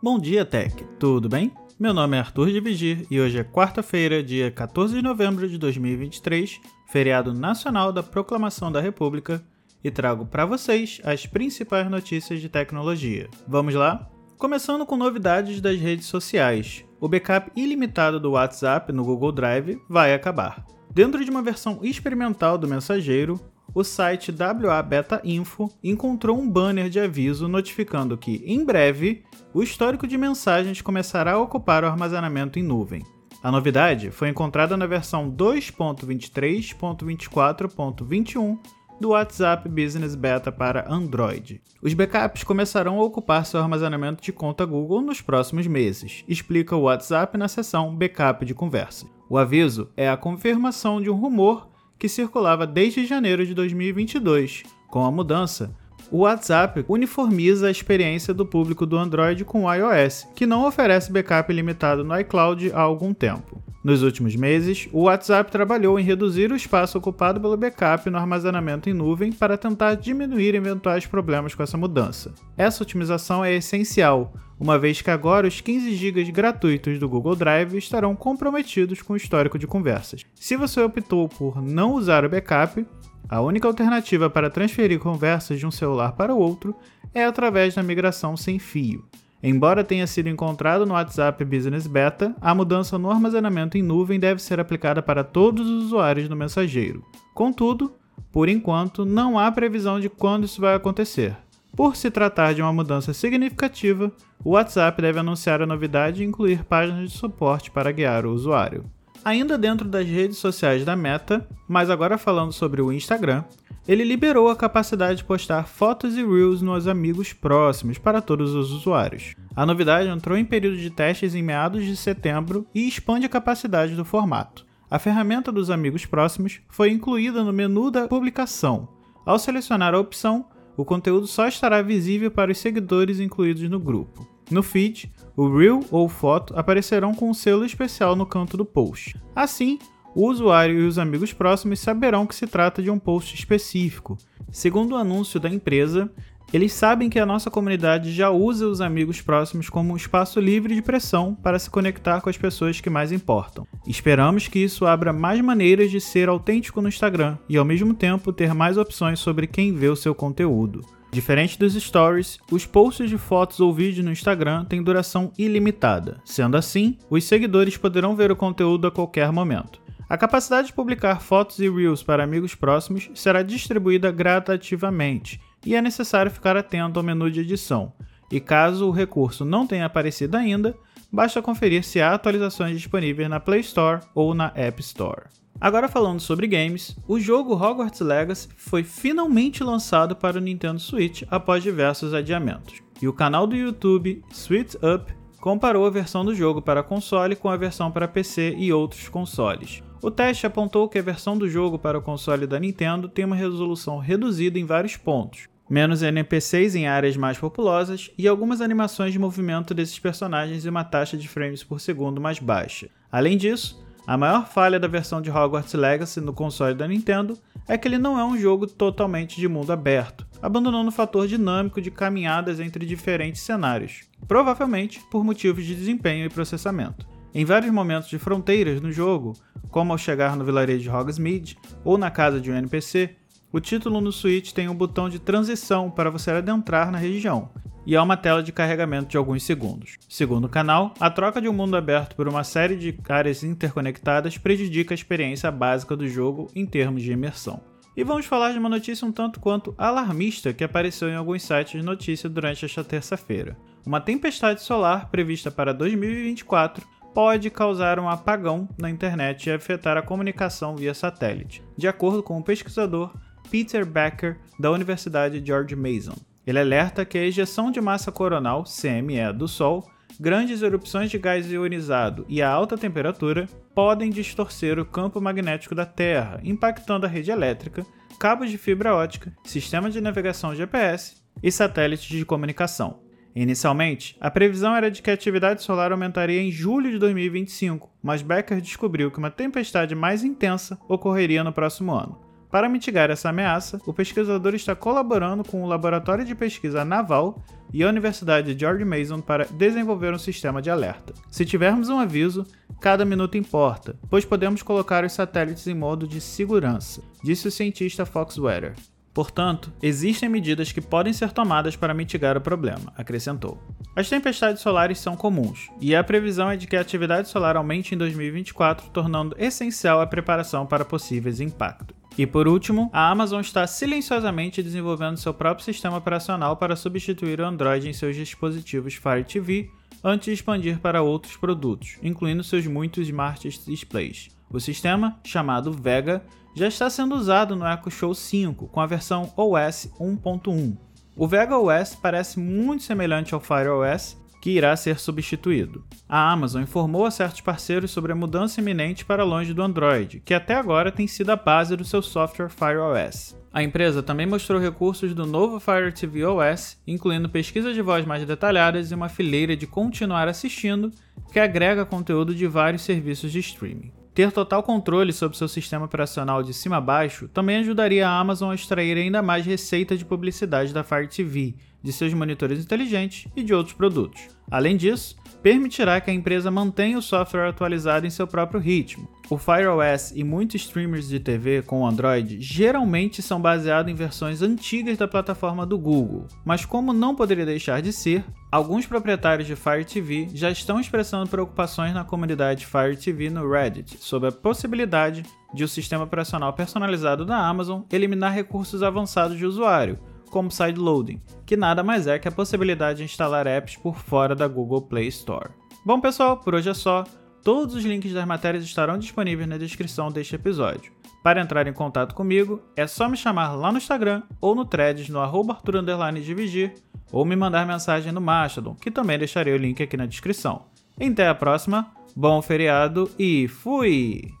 Bom dia, Tech. Tudo bem? Meu nome é Arthur de Vigir e hoje é quarta-feira, dia 14 de novembro de 2023, feriado nacional da Proclamação da República, e trago para vocês as principais notícias de tecnologia. Vamos lá? Começando com novidades das redes sociais. O backup ilimitado do WhatsApp no Google Drive vai acabar. Dentro de uma versão experimental do mensageiro, o site WA Beta Info encontrou um banner de aviso notificando que, em breve, o histórico de mensagens começará a ocupar o armazenamento em nuvem. A novidade foi encontrada na versão 2.23.24.21 do WhatsApp Business Beta para Android. Os backups começarão a ocupar seu armazenamento de conta Google nos próximos meses, explica o WhatsApp na seção Backup de conversa. O aviso é a confirmação de um rumor que circulava desde janeiro de 2022. Com a mudança, o WhatsApp uniformiza a experiência do público do Android com o iOS, que não oferece backup limitado no iCloud há algum tempo. Nos últimos meses, o WhatsApp trabalhou em reduzir o espaço ocupado pelo backup no armazenamento em nuvem para tentar diminuir eventuais problemas com essa mudança. Essa otimização é essencial, uma vez que agora os 15 GB gratuitos do Google Drive estarão comprometidos com o histórico de conversas. Se você optou por não usar o backup, a única alternativa para transferir conversas de um celular para o outro é através da migração sem fio. Embora tenha sido encontrado no WhatsApp Business Beta, a mudança no armazenamento em nuvem deve ser aplicada para todos os usuários do mensageiro. Contudo, por enquanto, não há previsão de quando isso vai acontecer. Por se tratar de uma mudança significativa, o WhatsApp deve anunciar a novidade e incluir páginas de suporte para guiar o usuário. Ainda dentro das redes sociais da Meta, mas agora falando sobre o Instagram, ele liberou a capacidade de postar fotos e reels nos amigos próximos para todos os usuários. A novidade entrou em período de testes em meados de setembro e expande a capacidade do formato. A ferramenta dos amigos próximos foi incluída no menu da publicação. Ao selecionar a opção, o conteúdo só estará visível para os seguidores incluídos no grupo. No feed, o reel ou foto aparecerão com um selo especial no canto do post. Assim, o usuário e os amigos próximos saberão que se trata de um post específico. Segundo o anúncio da empresa, eles sabem que a nossa comunidade já usa os amigos próximos como um espaço livre de pressão para se conectar com as pessoas que mais importam. Esperamos que isso abra mais maneiras de ser autêntico no Instagram e, ao mesmo tempo, ter mais opções sobre quem vê o seu conteúdo. Diferente dos stories, os posts de fotos ou vídeos no Instagram têm duração ilimitada. Sendo assim, os seguidores poderão ver o conteúdo a qualquer momento. A capacidade de publicar fotos e reels para amigos próximos será distribuída gradativamente e é necessário ficar atento ao menu de edição. E caso o recurso não tenha aparecido ainda, basta conferir se há atualizações disponíveis na Play Store ou na App Store. Agora falando sobre games, o jogo Hogwarts Legacy foi finalmente lançado para o Nintendo Switch após diversos adiamentos. E o canal do YouTube Sweet Up comparou a versão do jogo para console com a versão para PC e outros consoles. O teste apontou que a versão do jogo para o console da Nintendo tem uma resolução reduzida em vários pontos, menos NPCs em áreas mais populosas e algumas animações de movimento desses personagens e uma taxa de frames por segundo mais baixa. Além disso, a maior falha da versão de Hogwarts Legacy no console da Nintendo é que ele não é um jogo totalmente de mundo aberto, abandonando o fator dinâmico de caminhadas entre diferentes cenários, provavelmente por motivos de desempenho e processamento. Em vários momentos de fronteiras no jogo, como ao chegar no vilarejo de Hogsmeade ou na casa de um NPC, o título no Switch tem um botão de transição para você adentrar na região, e há uma tela de carregamento de alguns segundos. Segundo o canal, a troca de um mundo aberto por uma série de áreas interconectadas prejudica a experiência básica do jogo em termos de imersão. E vamos falar de uma notícia um tanto quanto alarmista que apareceu em alguns sites de notícia durante esta terça-feira. Uma tempestade solar prevista para 2024 pode causar um apagão na internet e afetar a comunicação via satélite, de acordo com o pesquisador Peter Becker, da Universidade George Mason. Ele alerta que a ejeção de massa coronal, CME, do Sol, grandes erupções de gás ionizado e a alta temperatura podem distorcer o campo magnético da Terra, impactando a rede elétrica, cabos de fibra ótica, sistema de navegação GPS e satélites de comunicação. Inicialmente, a previsão era de que a atividade solar aumentaria em julho de 2025, mas Becker descobriu que uma tempestade mais intensa ocorreria no próximo ano. Para mitigar essa ameaça, o pesquisador está colaborando com o Laboratório de Pesquisa Naval e a Universidade de George Mason para desenvolver um sistema de alerta. Se tivermos um aviso, cada minuto importa, pois podemos colocar os satélites em modo de segurança, disse o cientista Fox Weather. Portanto, existem medidas que podem ser tomadas para mitigar o problema, acrescentou. As tempestades solares são comuns, e a previsão é de que a atividade solar aumente em 2024, tornando essencial a preparação para possíveis impactos. E por último, a Amazon está silenciosamente desenvolvendo seu próprio sistema operacional para substituir o Android em seus dispositivos Fire TV antes de expandir para outros produtos, incluindo seus muitos smart displays. O sistema, chamado Vega, já está sendo usado no Echo Show 5 com a versão OS 1.1. O Vega OS parece muito semelhante ao Fire OS, que irá ser substituído. A Amazon informou a certos parceiros sobre a mudança iminente para longe do Android, que até agora tem sido a base do seu software Fire OS. A empresa também mostrou recursos do novo Fire TV OS, incluindo pesquisas de voz mais detalhadas e uma fileira de continuar assistindo, que agrega conteúdo de vários serviços de streaming. Ter total controle sobre seu sistema operacional de cima a baixo também ajudaria a Amazon a extrair ainda mais receita de publicidade da Fire TV, de seus monitores inteligentes e de outros produtos. Além disso, permitirá que a empresa mantenha o software atualizado em seu próprio ritmo. O Fire OS e muitos streamers de TV com Android geralmente são baseados em versões antigas da plataforma do Google, mas como não poderia deixar de ser, alguns proprietários de Fire TV já estão expressando preocupações na comunidade Fire TV no Reddit sobre a possibilidade de o sistema operacional personalizado da Amazon eliminar recursos avançados de usuário, como sideloading, que nada mais é que a possibilidade de instalar apps por fora da Google Play Store. Bom pessoal, por hoje é só. Todos os links das matérias estarão disponíveis na descrição deste episódio. Para entrar em contato comigo, é só me chamar lá no Instagram ou no threads no arroba Arthur Dividir, ou me mandar mensagem no Mastodon, que também deixarei o link aqui na descrição. Até a próxima, bom feriado e fui!